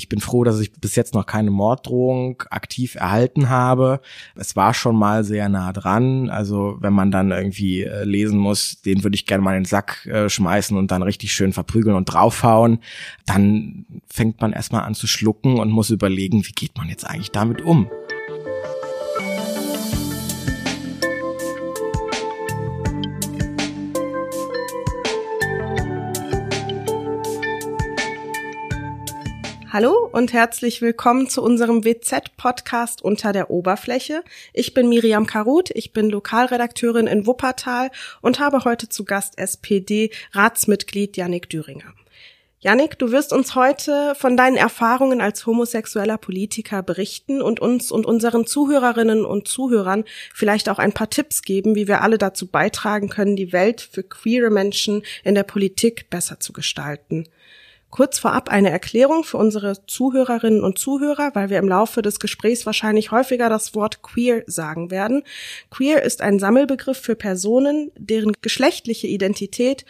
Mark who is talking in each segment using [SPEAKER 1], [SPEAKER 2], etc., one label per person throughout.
[SPEAKER 1] Ich bin froh, dass ich bis jetzt noch keine Morddrohung aktiv erhalten habe. Es war schon mal sehr nah dran. Also wenn man dann irgendwie äh, lesen muss, den würde ich gerne mal in den Sack äh, schmeißen und dann richtig schön verprügeln und draufhauen, dann fängt man erstmal an zu schlucken und muss überlegen, wie geht man jetzt eigentlich damit um?
[SPEAKER 2] Hallo und herzlich willkommen zu unserem WZ-Podcast unter der Oberfläche. Ich bin Miriam Karut, ich bin Lokalredakteurin in Wuppertal und habe heute zu Gast SPD-Ratsmitglied Yannick Düringer. Yannick, du wirst uns heute von deinen Erfahrungen als homosexueller Politiker berichten und uns und unseren Zuhörerinnen und Zuhörern vielleicht auch ein paar Tipps geben, wie wir alle dazu beitragen können, die Welt für queere Menschen in der Politik besser zu gestalten. Kurz vorab eine Erklärung für unsere Zuhörerinnen und Zuhörer, weil wir im Laufe des Gesprächs wahrscheinlich häufiger das Wort queer sagen werden. Queer ist ein Sammelbegriff für Personen, deren geschlechtliche Identität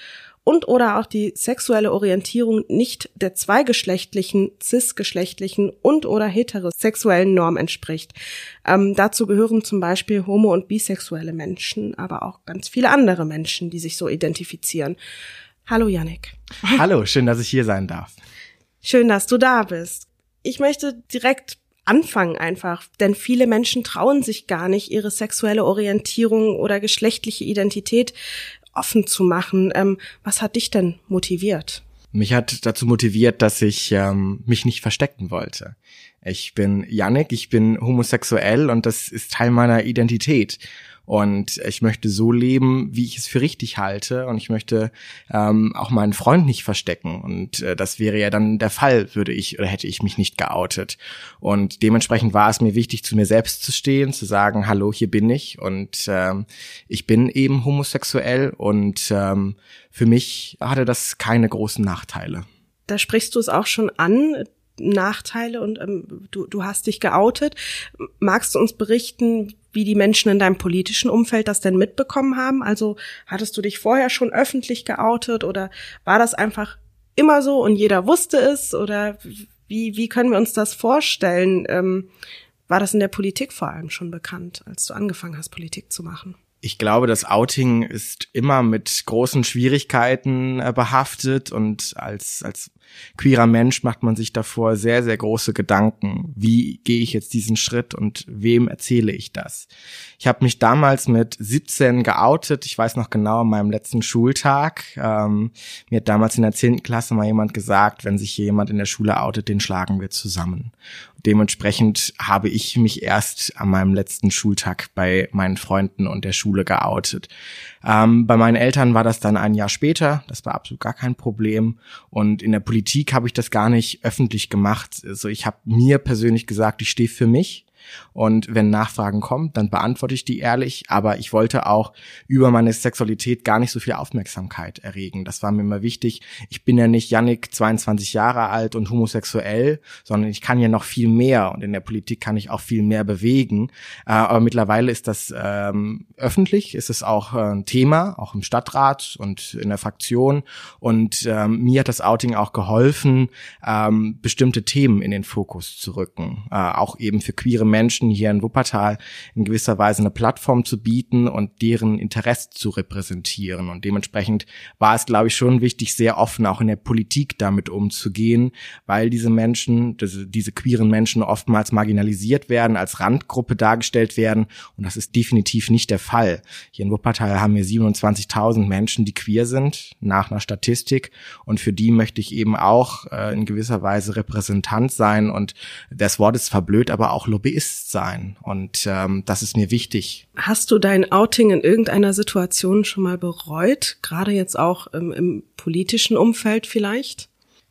[SPEAKER 2] und oder auch die sexuelle Orientierung nicht der zweigeschlechtlichen, cisgeschlechtlichen und oder heterosexuellen Norm entspricht. Ähm, dazu gehören zum Beispiel homo- und bisexuelle Menschen, aber auch ganz viele andere Menschen, die sich so identifizieren. Hallo Yannick.
[SPEAKER 1] Hallo, schön, dass ich hier sein darf.
[SPEAKER 2] Schön, dass du da bist. Ich möchte direkt anfangen einfach, denn viele Menschen trauen sich gar nicht, ihre sexuelle Orientierung oder geschlechtliche Identität offen zu machen. Ähm, was hat dich denn motiviert?
[SPEAKER 1] Mich hat dazu motiviert, dass ich ähm, mich nicht verstecken wollte. Ich bin Yannick, ich bin homosexuell und das ist Teil meiner Identität. Und ich möchte so leben, wie ich es für richtig halte. Und ich möchte ähm, auch meinen Freund nicht verstecken. Und äh, das wäre ja dann der Fall, würde ich oder hätte ich mich nicht geoutet. Und dementsprechend war es mir wichtig, zu mir selbst zu stehen, zu sagen, hallo, hier bin ich. Und ähm, ich bin eben homosexuell. Und ähm, für mich hatte das keine großen Nachteile.
[SPEAKER 2] Da sprichst du es auch schon an. Nachteile und ähm, du, du hast dich geoutet. Magst du uns berichten, wie die Menschen in deinem politischen Umfeld das denn mitbekommen haben? Also hattest du dich vorher schon öffentlich geoutet oder war das einfach immer so und jeder wusste es? Oder wie, wie können wir uns das vorstellen? Ähm, war das in der Politik vor allem schon bekannt, als du angefangen hast, Politik zu machen?
[SPEAKER 1] ich glaube, das Outing ist immer mit großen Schwierigkeiten äh, behaftet und als, als queerer Mensch macht man sich davor sehr, sehr große Gedanken. Wie gehe ich jetzt diesen Schritt und wem erzähle ich das? Ich habe mich damals mit 17 geoutet. Ich weiß noch genau, an meinem letzten Schultag. Ähm, mir hat damals in der 10. Klasse mal jemand gesagt, wenn sich jemand in der Schule outet, den schlagen wir zusammen. Dementsprechend habe ich mich erst an meinem letzten Schultag bei meinen Freunden und der Schule geoutet. Ähm, bei meinen Eltern war das dann ein Jahr später. Das war absolut gar kein Problem. Und in der Politik habe ich das gar nicht öffentlich gemacht. Also ich habe mir persönlich gesagt, ich stehe für mich und wenn Nachfragen kommen, dann beantworte ich die ehrlich. Aber ich wollte auch über meine Sexualität gar nicht so viel Aufmerksamkeit erregen. Das war mir immer wichtig. Ich bin ja nicht Yannick, 22 Jahre alt und homosexuell, sondern ich kann ja noch viel mehr. Und in der Politik kann ich auch viel mehr bewegen. Äh, aber mittlerweile ist das ähm, öffentlich, ist es auch äh, ein Thema, auch im Stadtrat und in der Fraktion. Und ähm, mir hat das Outing auch geholfen, ähm, bestimmte Themen in den Fokus zu rücken. Äh, auch eben für queere Menschen hier in Wuppertal in gewisser Weise eine Plattform zu bieten und deren Interesse zu repräsentieren. Und dementsprechend war es, glaube ich, schon wichtig, sehr offen auch in der Politik damit umzugehen, weil diese Menschen, diese, queeren Menschen oftmals marginalisiert werden, als Randgruppe dargestellt werden. Und das ist definitiv nicht der Fall. Hier in Wuppertal haben wir 27.000 Menschen, die queer sind, nach einer Statistik. Und für die möchte ich eben auch äh, in gewisser Weise Repräsentant sein. Und das Wort ist verblöd, aber auch Lobbyist ist sein. Und ähm, das ist mir wichtig.
[SPEAKER 2] Hast du dein Outing in irgendeiner Situation schon mal bereut? Gerade jetzt auch im, im politischen Umfeld vielleicht?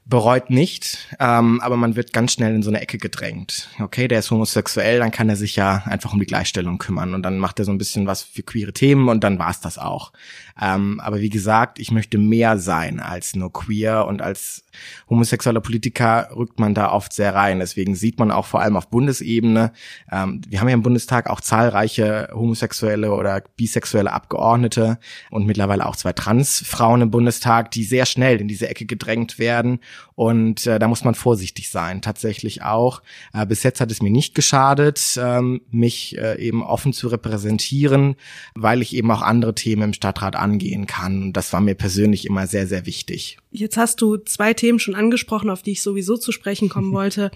[SPEAKER 1] Bereut nicht, ähm, aber man wird ganz schnell in so eine Ecke gedrängt. Okay, der ist homosexuell, dann kann er sich ja einfach um die Gleichstellung kümmern und dann macht er so ein bisschen was für queere Themen und dann war's das auch. Ähm, aber wie gesagt, ich möchte mehr sein als nur queer und als homosexueller Politiker rückt man da oft sehr rein. Deswegen sieht man auch vor allem auf Bundesebene, ähm, wir haben ja im Bundestag auch zahlreiche homosexuelle oder bisexuelle Abgeordnete und mittlerweile auch zwei Transfrauen im Bundestag, die sehr schnell in diese Ecke gedrängt werden Und äh, da muss man vorsichtig sein, tatsächlich auch. Äh, bis jetzt hat es mir nicht geschadet, ähm, mich äh, eben offen zu repräsentieren, weil ich eben auch andere Themen im Stadtrat angehen kann. Und das war mir persönlich immer sehr, sehr wichtig.
[SPEAKER 2] Jetzt hast du zwei Themen schon angesprochen, auf die ich sowieso zu sprechen kommen wollte.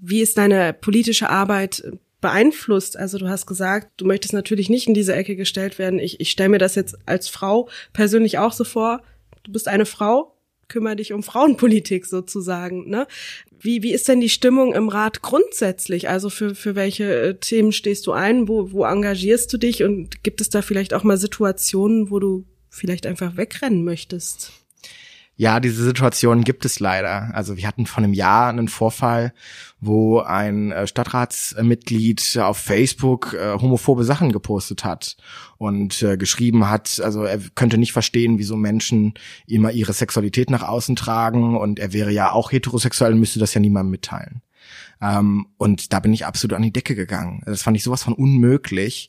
[SPEAKER 2] Wie ist deine politische Arbeit beeinflusst? Also du hast gesagt, du möchtest natürlich nicht in diese Ecke gestellt werden. Ich, ich stelle mir das jetzt als Frau persönlich auch so vor. Du bist eine Frau, kümmere dich um Frauenpolitik sozusagen. Ne? Wie, wie ist denn die Stimmung im Rat grundsätzlich? Also für, für welche äh, Themen stehst du ein? Wo, wo engagierst du dich? Und gibt es da vielleicht auch mal Situationen, wo du vielleicht einfach wegrennen möchtest?
[SPEAKER 1] Ja, diese Situation gibt es leider. Also wir hatten vor einem Jahr einen Vorfall, wo ein äh, Stadtratsmitglied auf Facebook äh, homophobe Sachen gepostet hat und äh, geschrieben hat, also er könnte nicht verstehen, wieso Menschen immer ihre Sexualität nach außen tragen und er wäre ja auch heterosexuell und müsste das ja niemandem mitteilen. Ähm, und da bin ich absolut an die Decke gegangen. Das fand ich sowas von unmöglich.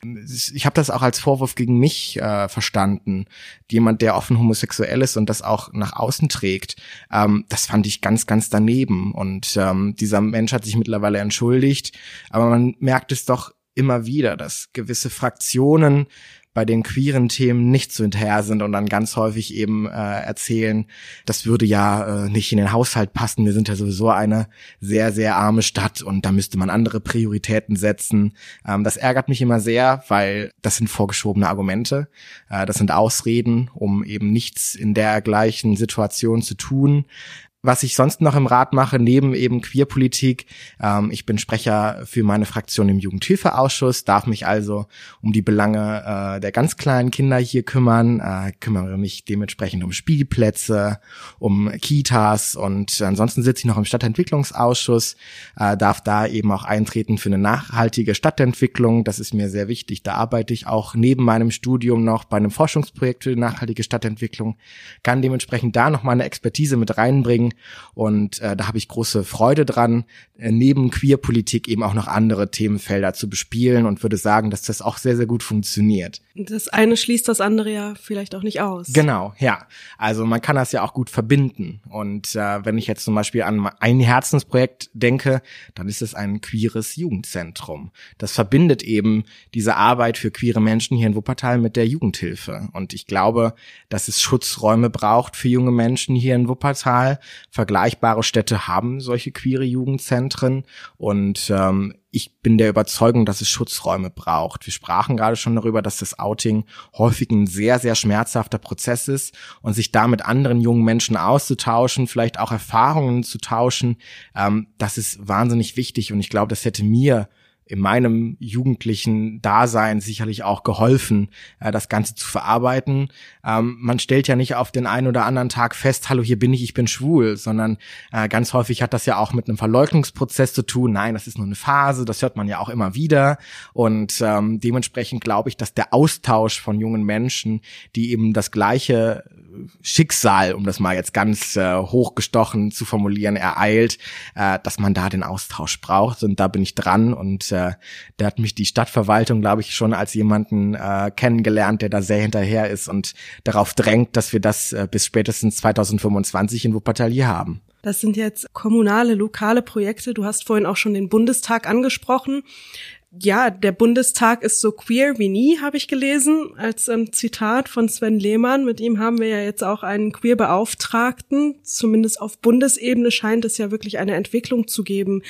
[SPEAKER 1] Ich habe das auch als Vorwurf gegen mich äh, verstanden. Jemand, der offen homosexuell ist und das auch nach außen trägt, ähm, das fand ich ganz, ganz daneben. Und ähm, dieser Mensch hat sich mittlerweile entschuldigt. Aber man merkt es doch immer wieder, dass gewisse Fraktionen bei den queeren Themen nicht so hinterher sind und dann ganz häufig eben äh, erzählen, das würde ja äh, nicht in den Haushalt passen. Wir sind ja sowieso eine sehr, sehr arme Stadt und da müsste man andere Prioritäten setzen. Ähm, das ärgert mich immer sehr, weil das sind vorgeschobene Argumente. Äh, das sind Ausreden, um eben nichts in der gleichen Situation zu tun was ich sonst noch im Rat mache, neben eben Queerpolitik, ähm, ich bin Sprecher für meine Fraktion im Jugendhilfeausschuss, darf mich also um die Belange äh, der ganz kleinen Kinder hier kümmern, äh, kümmere mich dementsprechend um Spielplätze, um Kitas und ansonsten sitze ich noch im Stadtentwicklungsausschuss, äh, darf da eben auch eintreten für eine nachhaltige Stadtentwicklung. Das ist mir sehr wichtig. Da arbeite ich auch neben meinem Studium noch bei einem Forschungsprojekt für die nachhaltige Stadtentwicklung, kann dementsprechend da noch mal eine Expertise mit reinbringen und äh, da habe ich große Freude dran, äh, neben Queerpolitik eben auch noch andere Themenfelder zu bespielen und würde sagen, dass das auch sehr, sehr gut funktioniert.
[SPEAKER 2] Das eine schließt das andere ja vielleicht auch nicht aus.
[SPEAKER 1] Genau, ja. Also man kann das ja auch gut verbinden. Und äh, wenn ich jetzt zum Beispiel an ein Herzensprojekt denke, dann ist es ein queeres Jugendzentrum. Das verbindet eben diese Arbeit für queere Menschen hier in Wuppertal mit der Jugendhilfe. Und ich glaube, dass es Schutzräume braucht für junge Menschen hier in Wuppertal, Vergleichbare Städte haben solche queere Jugendzentren. Und ähm, ich bin der Überzeugung, dass es Schutzräume braucht. Wir sprachen gerade schon darüber, dass das Outing häufig ein sehr, sehr schmerzhafter Prozess ist. Und sich da mit anderen jungen Menschen auszutauschen, vielleicht auch Erfahrungen zu tauschen, ähm, das ist wahnsinnig wichtig. Und ich glaube, das hätte mir in meinem jugendlichen Dasein sicherlich auch geholfen, äh, das Ganze zu verarbeiten. Ähm, man stellt ja nicht auf den einen oder anderen Tag fest, hallo, hier bin ich, ich bin schwul, sondern äh, ganz häufig hat das ja auch mit einem Verleugnungsprozess zu tun. Nein, das ist nur eine Phase, das hört man ja auch immer wieder. Und ähm, dementsprechend glaube ich, dass der Austausch von jungen Menschen, die eben das gleiche Schicksal, um das mal jetzt ganz äh, hochgestochen zu formulieren, ereilt, äh, dass man da den Austausch braucht. Und da bin ich dran. Und äh, da hat mich die Stadtverwaltung, glaube ich, schon als jemanden äh, kennengelernt, der da sehr hinterher ist und darauf drängt, dass wir das äh, bis spätestens 2025 in Wuppertal hier haben.
[SPEAKER 2] Das sind jetzt kommunale, lokale Projekte. Du hast vorhin auch schon den Bundestag angesprochen ja, der Bundestag ist so queer wie nie, habe ich gelesen, als ähm, Zitat von Sven Lehmann. Mit ihm haben wir ja jetzt auch einen Queer-Beauftragten. Zumindest auf Bundesebene scheint es ja wirklich eine Entwicklung zu geben.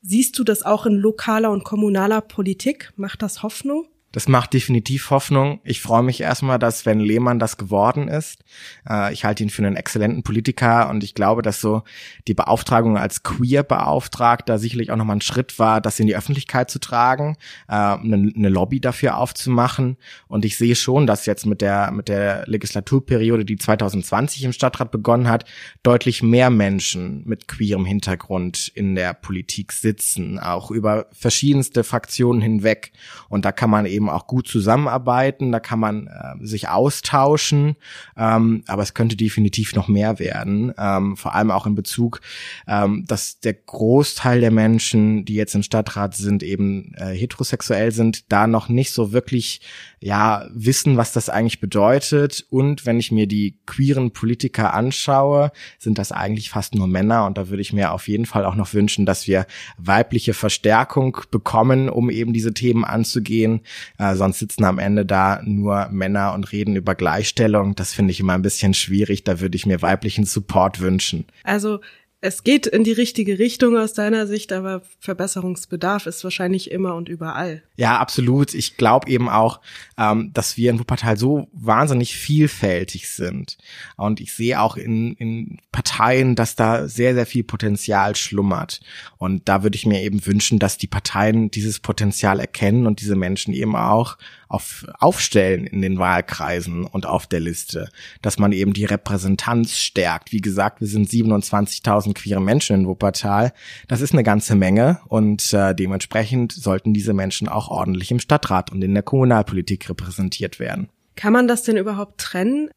[SPEAKER 2] Siehst du das auch in lokaler und kommunaler Politik? Macht das Hoffnung?
[SPEAKER 1] Das macht definitiv Hoffnung. Ich freue mich erstmal, dass Sven Lehmann das geworden ist. Äh, ich halte ihn für einen exzellenten Politiker und ich glaube, dass so die Beauftragung als Queer-Beauftragter sicherlich auch nochmal ein Schritt war, das in die Öffentlichkeit zu tragen, äh, eine, eine Lobby dafür aufzumachen. Und ich sehe schon, dass jetzt mit der, mit der Legislaturperiode, die 2020 im Stadtrat begonnen hat, deutlich mehr Menschen mit queerem Hintergrund in der Politik sitzen, auch über verschiedenste Fraktionen hinweg. Und da kann man eben eben auch gut zusammenarbeiten, da kann man äh, sich austauschen, ähm, aber es könnte definitiv noch mehr werden, ähm, vor allem auch in Bezug, ähm, dass der Großteil der Menschen, die jetzt im Stadtrat sind, eben äh, heterosexuell sind, da noch nicht so wirklich ja wissen, was das eigentlich bedeutet. Und wenn ich mir die queeren Politiker anschaue, sind das eigentlich fast nur Männer. Und da würde ich mir auf jeden Fall auch noch wünschen, dass wir weibliche Verstärkung bekommen, um eben diese Themen anzugehen. Äh, sonst sitzen am Ende da nur Männer und reden über Gleichstellung. Das finde ich immer ein bisschen schwierig. Da würde ich mir weiblichen Support wünschen.
[SPEAKER 2] Also es geht in die richtige Richtung aus deiner Sicht, aber Verbesserungsbedarf ist wahrscheinlich immer und überall.
[SPEAKER 1] Ja, absolut. Ich glaube eben auch, ähm, dass wir in Wuppertal so wahnsinnig vielfältig sind. Und ich sehe auch in, in Parteien, dass da sehr, sehr viel Potenzial schlummert. Und da würde ich mir eben wünschen, dass die Parteien dieses Potenzial erkennen und diese Menschen eben auch auf, aufstellen in den Wahlkreisen und auf der Liste, dass man eben die Repräsentanz stärkt. Wie gesagt, wir sind 27.000 queere Menschen in Wuppertal. Das ist eine ganze Menge und äh, dementsprechend sollten diese Menschen auch ordentlich im Stadtrat und in der Kommunalpolitik repräsentiert werden.
[SPEAKER 2] Kann man das denn überhaupt trennen?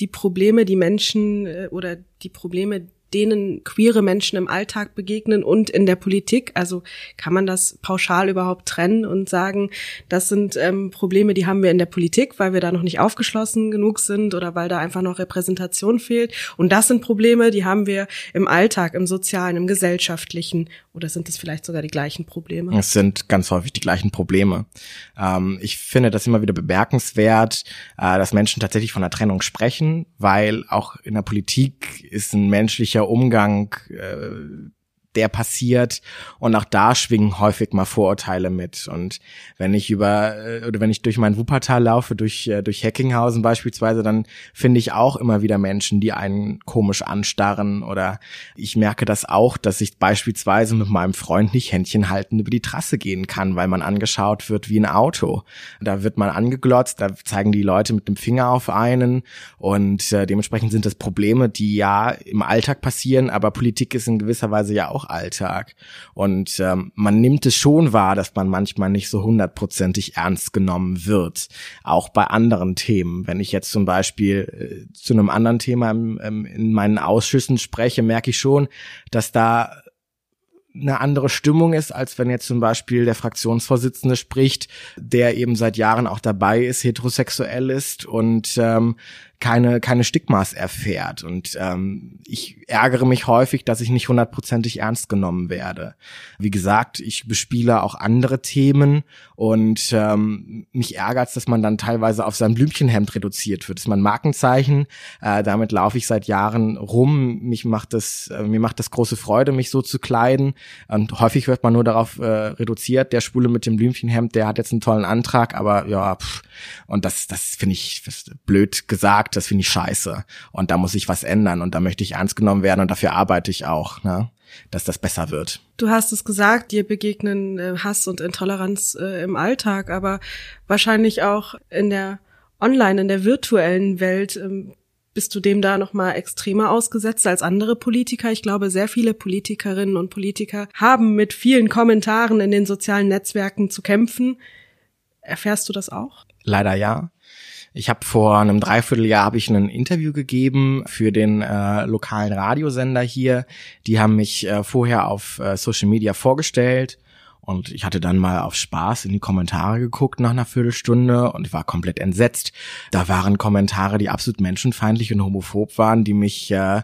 [SPEAKER 2] Die Probleme, die Menschen äh, oder die Probleme, denen queere Menschen im Alltag begegnen und in der Politik? Also kann man das pauschal überhaupt trennen und sagen, das sind ähm, Probleme, die haben wir in der Politik, weil wir da noch nicht aufgeschlossen genug sind oder weil da einfach noch Repräsentation fehlt. Und das sind Probleme, die haben wir im Alltag, im sozialen, im gesellschaftlichen. Oder sind es vielleicht sogar die gleichen Probleme?
[SPEAKER 1] Es sind ganz häufig die gleichen Probleme. Ähm, ich finde das immer wieder bemerkenswert, äh, dass Menschen tatsächlich von der Trennung sprechen, weil auch in der Politik ist ein menschlicher Umgang äh, der passiert. Und auch da schwingen häufig mal Vorurteile mit. Und wenn ich über äh, oder wenn ich durch mein Wuppertal laufe durch äh, durch Heckinghausen beispielsweise dann finde ich auch immer wieder Menschen die einen komisch anstarren. Oder ich merke das auch dass ich beispielsweise mit meinem Freund nicht Händchen halten über die Trasse gehen kann weil man angeschaut wird wie ein Auto. Da wird man angeglotzt da zeigen die Leute mit dem Finger auf einen. Und äh, dementsprechend sind das Probleme die ja im Alltag passieren. Aber Politik ist in gewisser Weise ja auch auch Alltag. Und ähm, man nimmt es schon wahr, dass man manchmal nicht so hundertprozentig ernst genommen wird. Auch bei anderen Themen. Wenn ich jetzt zum Beispiel äh, zu einem anderen Thema im, ähm, in meinen Ausschüssen spreche, merke ich schon, dass da eine andere Stimmung ist, als wenn jetzt zum Beispiel der Fraktionsvorsitzende spricht, der eben seit Jahren auch dabei ist, heterosexuell ist und ähm, keine, keine Stigmas erfährt. Und ähm, ich ärgere mich häufig, dass ich nicht hundertprozentig ernst genommen werde. Wie gesagt, ich bespiele auch andere Themen und ähm, mich ärgert dass man dann teilweise auf sein Blümchenhemd reduziert wird. Das ist mein Markenzeichen. Äh, damit laufe ich seit Jahren rum. Mich macht das, äh, mir macht das große Freude, mich so zu kleiden. Und häufig wird man nur darauf äh, reduziert, der Spule mit dem Blümchenhemd, der hat jetzt einen tollen Antrag, aber ja, pff. und das, das finde ich blöd gesagt das finde ich scheiße. Und da muss ich was ändern und da möchte ich ernst genommen werden und dafür arbeite ich auch, ne? dass das besser wird.
[SPEAKER 2] Du hast es gesagt, dir begegnen äh, Hass und Intoleranz äh, im Alltag, aber wahrscheinlich auch in der Online, in der virtuellen Welt. Ähm, bist du dem da noch mal extremer ausgesetzt als andere Politiker? Ich glaube, sehr viele Politikerinnen und Politiker haben mit vielen Kommentaren in den sozialen Netzwerken zu kämpfen. Erfährst du das auch?
[SPEAKER 1] Leider ja. Ich habe vor einem Dreivierteljahr habe ich ein Interview gegeben für den äh, lokalen Radiosender hier. Die haben mich äh, vorher auf äh, Social Media vorgestellt und ich hatte dann mal auf Spaß in die Kommentare geguckt nach einer Viertelstunde und war komplett entsetzt. Da waren Kommentare, die absolut menschenfeindlich und homophob waren, die mich äh,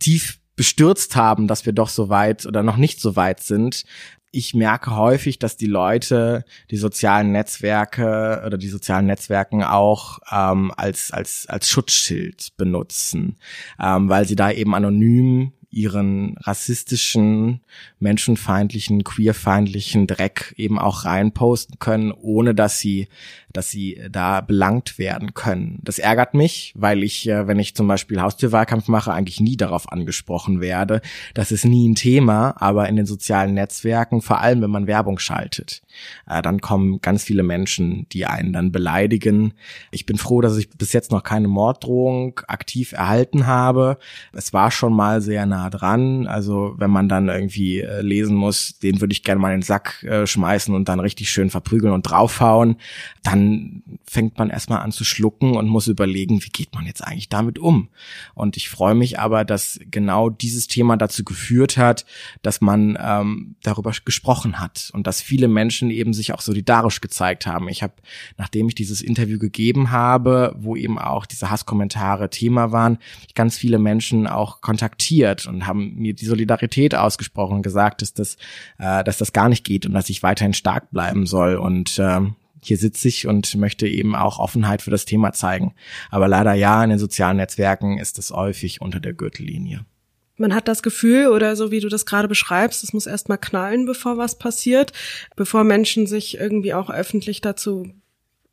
[SPEAKER 1] tief bestürzt haben, dass wir doch so weit oder noch nicht so weit sind, ich merke häufig, dass die Leute die sozialen Netzwerke oder die sozialen Netzwerken auch ähm, als als als Schutzschild benutzen, ähm, weil sie da eben anonym ihren rassistischen, menschenfeindlichen, queerfeindlichen Dreck eben auch reinposten können, ohne dass sie dass sie da belangt werden können. Das ärgert mich, weil ich, äh, wenn ich zum Beispiel Haustürwahlkampf mache, eigentlich nie darauf angesprochen werde. Das ist nie ein Thema, aber in den sozialen Netzwerken, vor allem wenn man Werbung schaltet, äh, dann kommen ganz viele Menschen, die einen dann beleidigen. Ich bin froh, dass ich bis jetzt noch keine Morddrohung aktiv erhalten habe. Es war schon mal sehr nah nah dran. Also wenn man dann irgendwie äh, lesen muss, den würde ich gerne mal in den Sack äh, schmeißen und dann richtig schön verprügeln und draufhauen, dann fängt man erstmal an zu schlucken und muss überlegen, wie geht man jetzt eigentlich damit um? Und ich freue mich aber, dass genau dieses Thema dazu geführt hat, dass man ähm, darüber gesprochen hat und dass viele Menschen eben sich auch solidarisch gezeigt haben. Ich habe, nachdem ich dieses Interview gegeben habe, wo eben auch diese Hasskommentare Thema waren, ganz viele Menschen auch kontaktiert und haben mir die Solidarität ausgesprochen und gesagt, dass das, äh, dass das gar nicht geht und dass ich weiterhin stark bleiben soll. Und äh, hier sitze ich und möchte eben auch Offenheit für das Thema zeigen. Aber leider ja, in den sozialen Netzwerken ist es häufig unter der Gürtellinie.
[SPEAKER 2] Man hat das Gefühl, oder so wie du das gerade beschreibst, es muss erstmal knallen, bevor was passiert, bevor Menschen sich irgendwie auch öffentlich dazu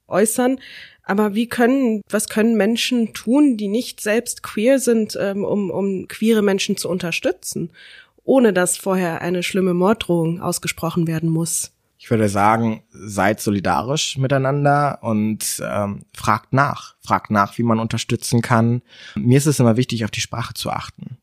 [SPEAKER 2] äußern. Aber wie können, was können Menschen tun, die nicht selbst queer sind, ähm, um, um queere Menschen zu unterstützen, ohne dass vorher eine schlimme Morddrohung ausgesprochen werden muss?
[SPEAKER 1] Ich würde sagen, seid solidarisch miteinander und ähm, fragt nach. Fragt nach, wie man unterstützen kann. Mir ist es immer wichtig, auf die Sprache zu achten.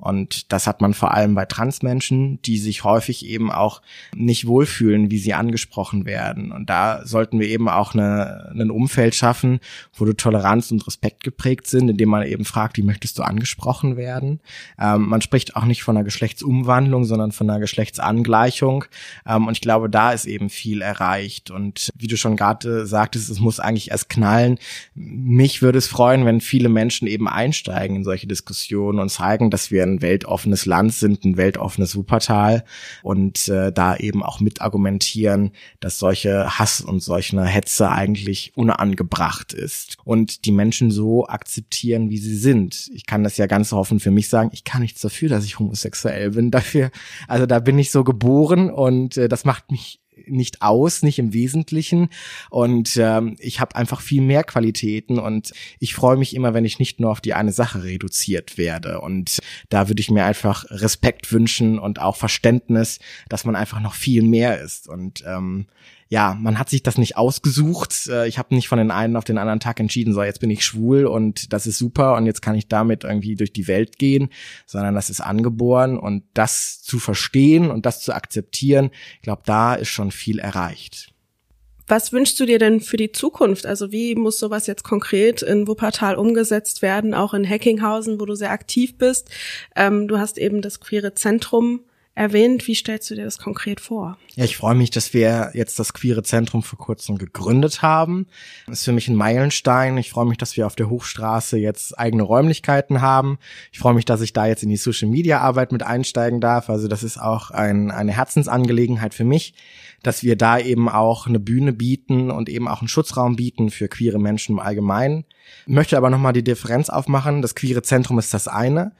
[SPEAKER 1] Und das hat man vor allem bei Transmenschen, die sich häufig eben auch nicht wohlfühlen, wie sie angesprochen werden. Und da sollten wir eben auch eine, ein Umfeld schaffen, wo du Toleranz und Respekt geprägt sind, indem man eben fragt, wie möchtest du angesprochen werden. Ähm, man spricht auch nicht von einer Geschlechtsumwandlung, sondern von einer Geschlechtsangleichung. Ähm, und ich glaube, da ist eben viel erreicht. Und wie du schon gerade sagtest, es muss eigentlich erst knallen. Mich würde es freuen, wenn viele Menschen eben einsteigen in solche Diskussionen und zeigen, dass wir ein weltoffenes Land sind, ein weltoffenes Wuppertal und äh, da eben auch mit argumentieren, dass solche Hass und solche Hetze eigentlich unangebracht ist und die Menschen so akzeptieren, wie sie sind. Ich kann das ja ganz offen für mich sagen, ich kann nichts dafür, dass ich homosexuell bin. Dafür, also da bin ich so geboren und äh, das macht mich nicht aus, nicht im Wesentlichen. Und ähm, ich habe einfach viel mehr Qualitäten und ich freue mich immer, wenn ich nicht nur auf die eine Sache reduziert werde. Und da würde ich mir einfach Respekt wünschen und auch Verständnis, dass man einfach noch viel mehr ist. Und ähm, ja, man hat sich das nicht ausgesucht. Äh, ich habe nicht von den einen auf den anderen Tag entschieden, so jetzt bin ich schwul und das ist super und jetzt kann ich damit irgendwie durch die Welt gehen, sondern das ist angeboren und das zu verstehen und das zu akzeptieren, ich glaube, da ist schon viel erreicht.
[SPEAKER 2] Was wünschst du dir denn für die Zukunft? Also wie muss sowas jetzt konkret in Wuppertal umgesetzt werden, auch in Hackinghausen, wo du sehr aktiv bist? Ähm, du hast eben das queere Zentrum erwähnt. Wie stellst du dir das konkret vor?
[SPEAKER 1] Ja, ich freue mich, dass wir jetzt das Queere Zentrum vor kurzem gegründet haben. Das ist für mich ein Meilenstein. Ich freue mich, dass wir auf der Hochstraße jetzt eigene Räumlichkeiten haben. Ich freue mich, dass ich da jetzt in die Social Media Arbeit mit einsteigen darf. Also das ist auch ein, eine Herzensangelegenheit für mich, dass wir da eben auch eine Bühne bieten und eben auch einen Schutzraum bieten für queere Menschen im Allgemeinen. Ich möchte aber nochmal die Differenz aufmachen. Das Queere Zentrum ist das eine.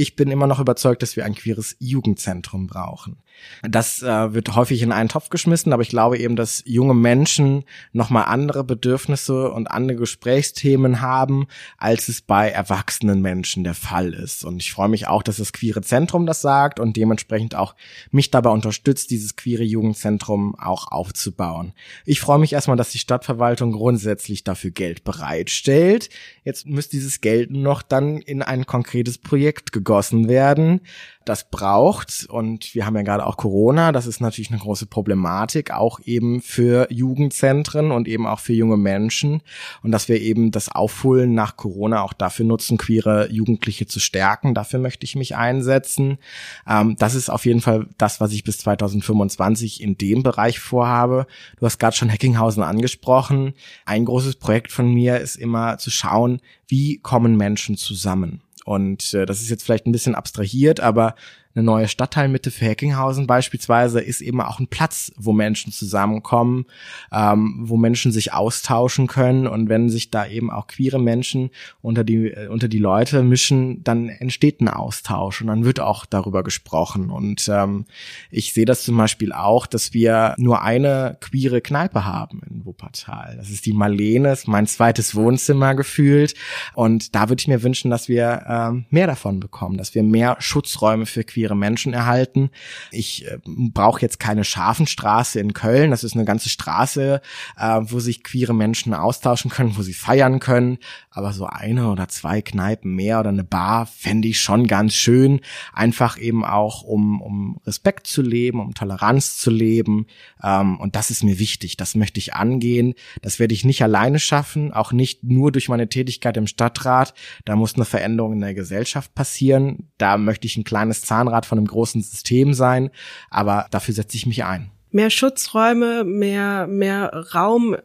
[SPEAKER 1] Ich bin immer noch überzeugt, dass wir ein queeres Jugendzentrum brauchen. Das äh, wird häufig in einen Topf geschmissen, aber ich glaube eben, dass junge Menschen nochmal andere Bedürfnisse und andere Gesprächsthemen haben, als es bei erwachsenen Menschen der Fall ist. Und ich freue mich auch, dass das Queere Zentrum das sagt und dementsprechend auch mich dabei unterstützt, dieses Queere Jugendzentrum auch aufzubauen. Ich freue mich erstmal, dass die Stadtverwaltung grundsätzlich dafür Geld bereitstellt. Jetzt müsste dieses Geld noch dann in ein konkretes Projekt gegossen werden das braucht. Und wir haben ja gerade auch Corona, das ist natürlich eine große Problematik, auch eben für Jugendzentren und eben auch für junge Menschen. Und dass wir eben das Aufholen nach Corona auch dafür nutzen, queere Jugendliche zu stärken. Dafür möchte ich mich einsetzen. Ähm, das ist auf jeden Fall das, was ich bis 2025 in dem Bereich vorhabe. Du hast gerade schon Hackinghausen angesprochen. Ein großes Projekt von mir ist immer zu schauen, wie kommen Menschen zusammen. Und äh, das ist jetzt vielleicht ein bisschen abstrahiert, aber eine neue Stadtteilmitte für Heckinghausen beispielsweise ist eben auch ein Platz, wo Menschen zusammenkommen, ähm, wo Menschen sich austauschen können. Und wenn sich da eben auch queere Menschen unter die äh, unter die Leute mischen, dann entsteht ein Austausch und dann wird auch darüber gesprochen. Und ähm, ich sehe das zum Beispiel auch, dass wir nur eine queere Kneipe haben in Wuppertal. Das ist die Marlene, ist mein zweites Wohnzimmer gefühlt. Und da würde ich mir wünschen, dass wir ähm, mehr davon bekommen, dass wir mehr Schutzräume für queere queere Menschen erhalten. Ich äh, brauche jetzt keine Schafenstraße in Köln. Das ist eine ganze Straße, äh, wo sich queere Menschen austauschen können, wo sie feiern können. Aber so eine oder zwei Kneipen mehr oder eine Bar fände ich schon ganz schön. Einfach eben auch, um, um Respekt zu leben, um Toleranz zu leben. Ähm, und das ist mir wichtig. Das möchte ich angehen. Das werde ich nicht alleine schaffen, auch nicht nur durch meine Tätigkeit im Stadtrat. Da muss eine Veränderung in der Gesellschaft passieren. Da möchte ich ein kleines Zahnrad von einem großen System sein. Aber dafür setze ich mich ein.
[SPEAKER 2] Mehr Schutzräume, mehr, mehr Raum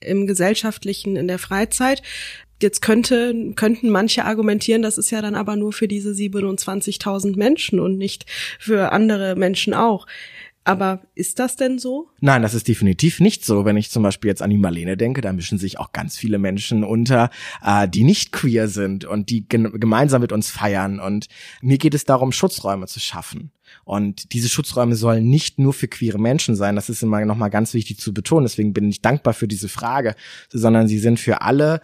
[SPEAKER 2] im Gesellschaftlichen, in der Freizeit. Jetzt könnte, könnten manche argumentieren, das ist ja dann aber nur für diese 27.000 Menschen und nicht für andere Menschen auch. Aber ist das denn so?
[SPEAKER 1] Nein, das ist definitiv nicht so. Wenn ich zum Beispiel jetzt an die Marlene denke, da mischen sich auch ganz viele Menschen unter, äh, die nicht queer sind und die gemeinsam mit uns feiern. Und mir geht es darum, Schutzräume zu schaffen. Und diese Schutzräume sollen nicht nur für queere Menschen sein. Das ist immer nochmal ganz wichtig zu betonen. Deswegen bin ich dankbar für diese Frage, sondern sie sind für alle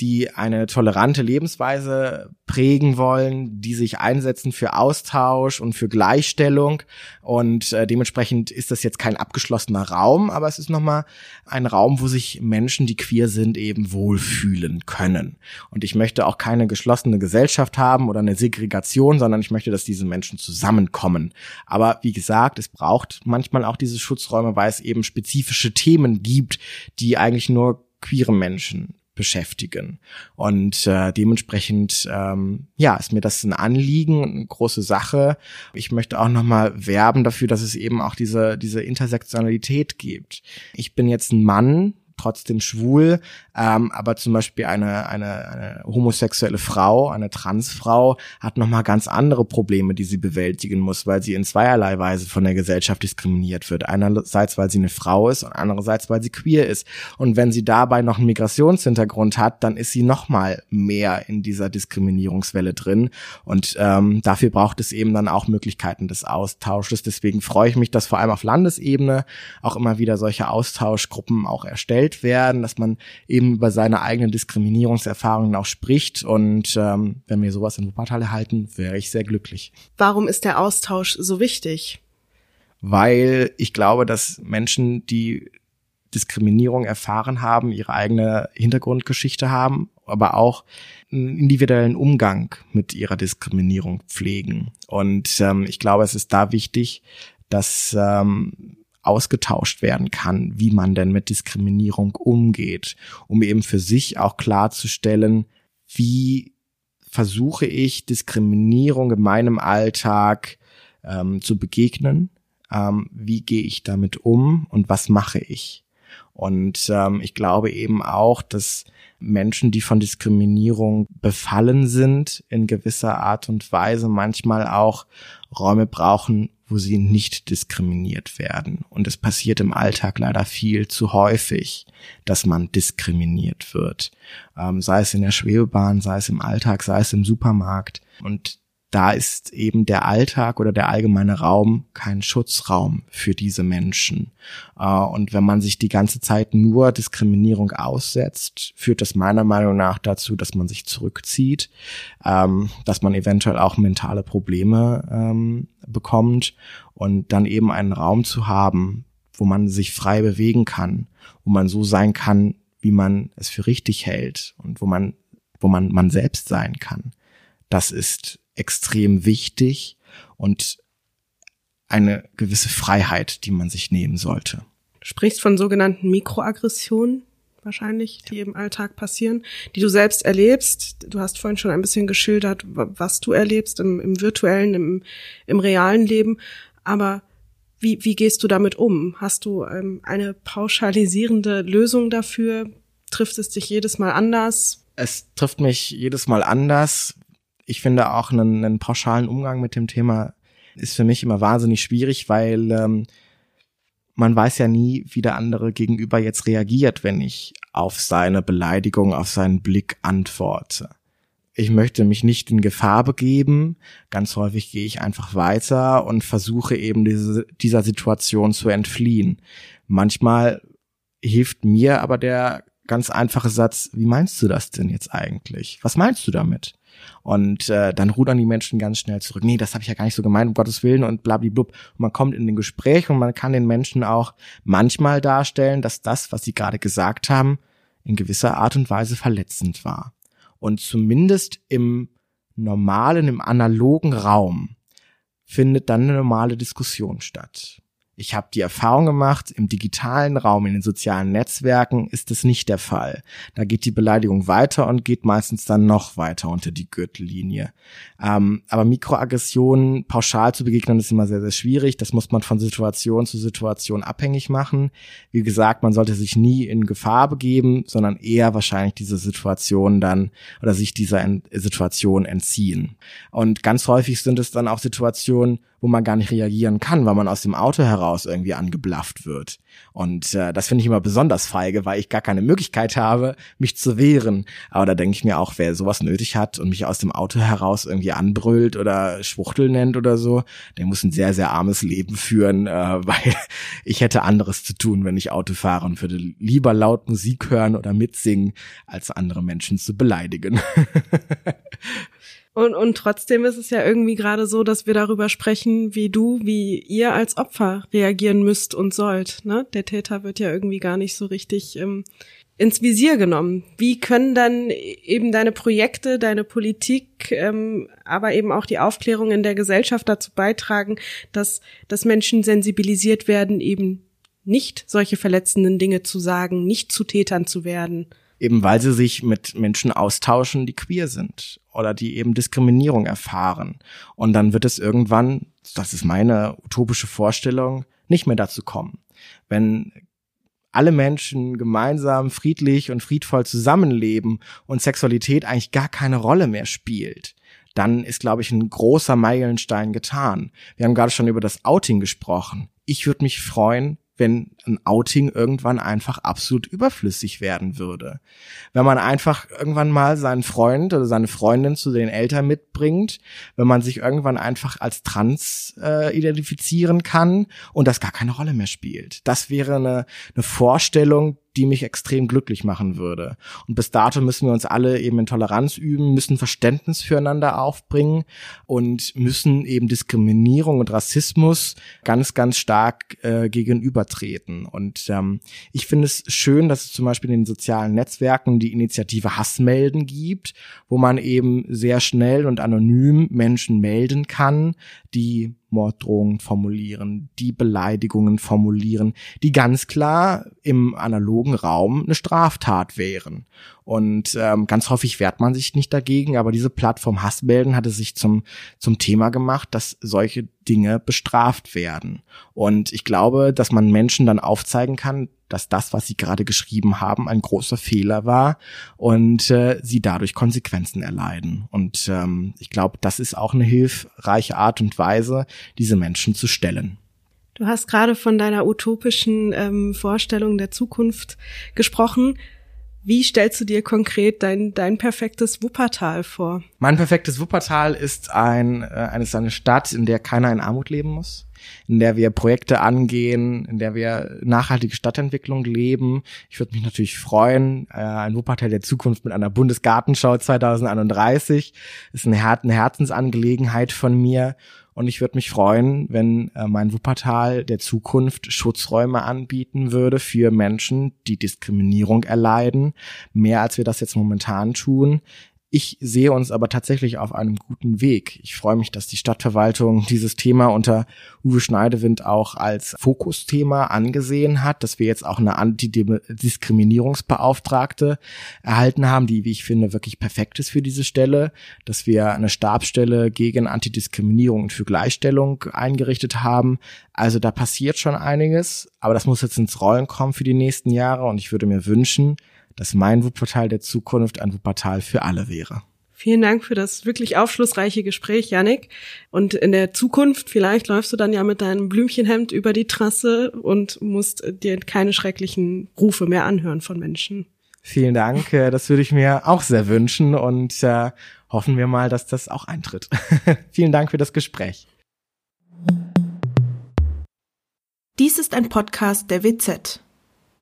[SPEAKER 1] die eine tolerante Lebensweise prägen wollen, die sich einsetzen für Austausch und für Gleichstellung. Und äh, dementsprechend ist das jetzt kein abgeschlossener Raum, aber es ist nochmal ein Raum, wo sich Menschen, die queer sind, eben wohlfühlen können. Und ich möchte auch keine geschlossene Gesellschaft haben oder eine Segregation, sondern ich möchte, dass diese Menschen zusammenkommen. Aber wie gesagt, es braucht manchmal auch diese Schutzräume, weil es eben spezifische Themen gibt, die eigentlich nur queere Menschen beschäftigen. Und äh, dementsprechend, ähm, ja, ist mir das ein Anliegen, eine große Sache. Ich möchte auch nochmal werben dafür, dass es eben auch diese, diese Intersektionalität gibt. Ich bin jetzt ein Mann, trotzdem schwul, ähm, aber zum Beispiel eine, eine, eine homosexuelle Frau, eine Transfrau hat nochmal ganz andere Probleme, die sie bewältigen muss, weil sie in zweierlei Weise von der Gesellschaft diskriminiert wird. Einerseits, weil sie eine Frau ist und andererseits, weil sie queer ist. Und wenn sie dabei noch einen Migrationshintergrund hat, dann ist sie nochmal mehr in dieser Diskriminierungswelle drin. Und ähm, dafür braucht es eben dann auch Möglichkeiten des Austausches. Deswegen freue ich mich, dass vor allem auf Landesebene auch immer wieder solche Austauschgruppen auch erstellt gestellt werden, dass man eben über seine eigenen Diskriminierungserfahrungen auch spricht. Und ähm, wenn wir sowas in Wuppertal erhalten, wäre ich sehr glücklich.
[SPEAKER 2] Warum ist der Austausch so wichtig?
[SPEAKER 1] Weil ich glaube, dass Menschen, die Diskriminierung erfahren haben, ihre eigene Hintergrundgeschichte haben, aber auch einen individuellen Umgang mit ihrer Diskriminierung pflegen. Und ähm, ich glaube, es ist da wichtig, dass ähm, ausgetauscht werden kann, wie man denn mit Diskriminierung umgeht, um eben für sich auch klarzustellen, wie versuche ich Diskriminierung in meinem Alltag ähm, zu begegnen, ähm, wie gehe ich damit um und was mache ich. Und ähm, ich glaube eben auch, dass Menschen, die von Diskriminierung befallen sind, in gewisser Art und Weise manchmal auch Räume brauchen, wo sie nicht diskriminiert werden. Und es passiert im Alltag leider viel zu häufig, dass man diskriminiert wird. Ähm, sei es in der Schwebebahn, sei es im Alltag, sei es im Supermarkt. Und da ist eben der Alltag oder der allgemeine Raum kein Schutzraum für diese Menschen. Äh, und wenn man sich die ganze Zeit nur Diskriminierung aussetzt, führt das meiner Meinung nach dazu, dass man sich zurückzieht, ähm, dass man eventuell auch mentale Probleme ähm, bekommt und dann eben einen Raum zu haben, wo man sich frei bewegen kann, wo man so sein kann, wie man es für richtig hält und wo man, wo man man selbst sein kann. Das ist extrem wichtig und eine gewisse Freiheit, die man sich nehmen sollte.
[SPEAKER 2] Du sprichst von sogenannten Mikroaggressionen wahrscheinlich, die im Alltag passieren, die du selbst erlebst. Du hast vorhin schon ein bisschen geschildert, was du erlebst im, im virtuellen, im, im realen Leben. Aber wie, wie gehst du damit um? Hast du ähm, eine pauschalisierende Lösung dafür? Trifft es dich jedes Mal anders?
[SPEAKER 1] Es trifft mich jedes Mal anders ich finde auch einen, einen pauschalen Umgang mit dem Thema ist für mich immer wahnsinnig schwierig, weil ähm, man weiß ja nie, wie der andere gegenüber jetzt reagiert, wenn ich auf seine Beleidigung, auf seinen Blick antworte. Ich möchte mich nicht in Gefahr begeben. Ganz häufig gehe ich einfach weiter und versuche eben diese, dieser Situation zu entfliehen. Manchmal hilft mir aber der ganz einfache Satz, wie meinst du das denn jetzt eigentlich? Was meinst du damit? Und äh, dann rudern die Menschen ganz schnell zurück. Nee, das habe ich ja gar nicht so gemeint, um Gottes Willen und blablablub. Und man kommt in den Gespräch und man kann den Menschen auch manchmal darstellen, dass das, was sie gerade gesagt haben, in gewisser Art und Weise verletzend war. Und zumindest im normalen, im analogen Raum findet dann eine normale Diskussion statt. Ich habe die Erfahrung gemacht, im digitalen Raum, in den sozialen Netzwerken ist es nicht der Fall. Da geht die Beleidigung weiter und geht meistens dann noch weiter unter die Gürtellinie. Ähm, aber Mikroaggressionen pauschal zu begegnen ist immer sehr, sehr schwierig. Das muss man von Situation zu Situation abhängig machen. Wie gesagt, man sollte sich nie in Gefahr begeben, sondern eher wahrscheinlich diese Situation dann oder sich dieser Situation entziehen. Und ganz häufig sind es dann auch Situationen, wo man gar nicht reagieren kann, weil man aus dem Auto heraus irgendwie angeblafft wird. Und äh, das finde ich immer besonders feige, weil ich gar keine Möglichkeit habe, mich zu wehren. Aber da denke ich mir auch, wer sowas nötig hat und mich aus dem Auto heraus irgendwie anbrüllt oder Schwuchtel nennt oder so, der muss ein sehr, sehr armes Leben führen, äh, weil ich hätte anderes zu tun, wenn ich Auto fahre und würde lieber laut Musik hören oder mitsingen, als andere Menschen zu beleidigen.
[SPEAKER 2] Und, und trotzdem ist es ja irgendwie gerade so, dass wir darüber sprechen, wie du, wie ihr als Opfer reagieren müsst und sollt. Ne? Der Täter wird ja irgendwie gar nicht so richtig ähm, ins Visier genommen. Wie können dann eben deine Projekte, deine Politik, ähm, aber eben auch die Aufklärung in der Gesellschaft dazu beitragen, dass, dass Menschen sensibilisiert werden, eben nicht solche verletzenden Dinge zu sagen, nicht zu Tätern zu werden?
[SPEAKER 1] Eben weil sie sich mit Menschen austauschen, die queer sind oder die eben Diskriminierung erfahren. Und dann wird es irgendwann, das ist meine utopische Vorstellung, nicht mehr dazu kommen. Wenn alle Menschen gemeinsam friedlich und friedvoll zusammenleben und Sexualität eigentlich gar keine Rolle mehr spielt, dann ist, glaube ich, ein großer Meilenstein getan. Wir haben gerade schon über das Outing gesprochen. Ich würde mich freuen, wenn ein Outing irgendwann einfach absolut überflüssig werden würde. Wenn man einfach irgendwann mal seinen Freund oder seine Freundin zu den Eltern mitbringt, wenn man sich irgendwann einfach als trans äh, identifizieren kann und das gar keine Rolle mehr spielt. Das wäre eine, eine Vorstellung, die mich extrem glücklich machen würde. Und bis dato müssen wir uns alle eben in Toleranz üben, müssen Verständnis füreinander aufbringen und müssen eben Diskriminierung und Rassismus ganz, ganz stark äh, gegenübertreten. Und ähm, ich finde es schön, dass es zum Beispiel in den sozialen Netzwerken die Initiative Hassmelden gibt, wo man eben sehr schnell und anonym Menschen melden kann, die Morddrohungen formulieren, die Beleidigungen formulieren, die ganz klar im analogen Raum eine Straftat wären. Und ähm, ganz häufig wehrt man sich nicht dagegen, aber diese Plattform Hassmelden hatte sich zum, zum Thema gemacht, dass solche Dinge bestraft werden. Und ich glaube, dass man Menschen dann aufzeigen kann, dass das, was sie gerade geschrieben haben, ein großer Fehler war und äh, sie dadurch Konsequenzen erleiden. Und ähm, ich glaube, das ist auch eine hilfreiche Art und Weise, diese Menschen zu stellen.
[SPEAKER 2] Du hast gerade von deiner utopischen ähm, Vorstellung der Zukunft gesprochen. Wie stellst du dir konkret dein, dein perfektes Wuppertal vor?
[SPEAKER 1] Mein perfektes Wuppertal ist ein, äh, eine, eine Stadt, in der keiner in Armut leben muss, in der wir Projekte angehen, in der wir nachhaltige Stadtentwicklung leben. Ich würde mich natürlich freuen, äh, ein Wuppertal der Zukunft mit einer Bundesgartenschau 2031 ist eine, Her eine Herzensangelegenheit von mir. Und ich würde mich freuen, wenn äh, mein Wuppertal der Zukunft Schutzräume anbieten würde für Menschen, die Diskriminierung erleiden, mehr als wir das jetzt momentan tun. Ich sehe uns aber tatsächlich auf einem guten Weg. Ich freue mich, dass die Stadtverwaltung dieses Thema unter Uwe Schneidewind auch als Fokusthema angesehen hat, dass wir jetzt auch eine Antidiskriminierungsbeauftragte erhalten haben, die, wie ich finde, wirklich perfekt ist für diese Stelle, dass wir eine Stabsstelle gegen Antidiskriminierung und für Gleichstellung eingerichtet haben. Also da passiert schon einiges, aber das muss jetzt ins Rollen kommen für die nächsten Jahre und ich würde mir wünschen, dass mein Wuppertal der Zukunft ein Wuppertal für alle wäre.
[SPEAKER 2] Vielen Dank für das wirklich aufschlussreiche Gespräch, Yannick. Und in der Zukunft, vielleicht läufst du dann ja mit deinem Blümchenhemd über die Trasse und musst dir keine schrecklichen Rufe mehr anhören von Menschen.
[SPEAKER 1] Vielen Dank, äh, das würde ich mir auch sehr wünschen und äh, hoffen wir mal, dass das auch eintritt. Vielen Dank für das Gespräch.
[SPEAKER 2] Dies ist ein Podcast der WZ.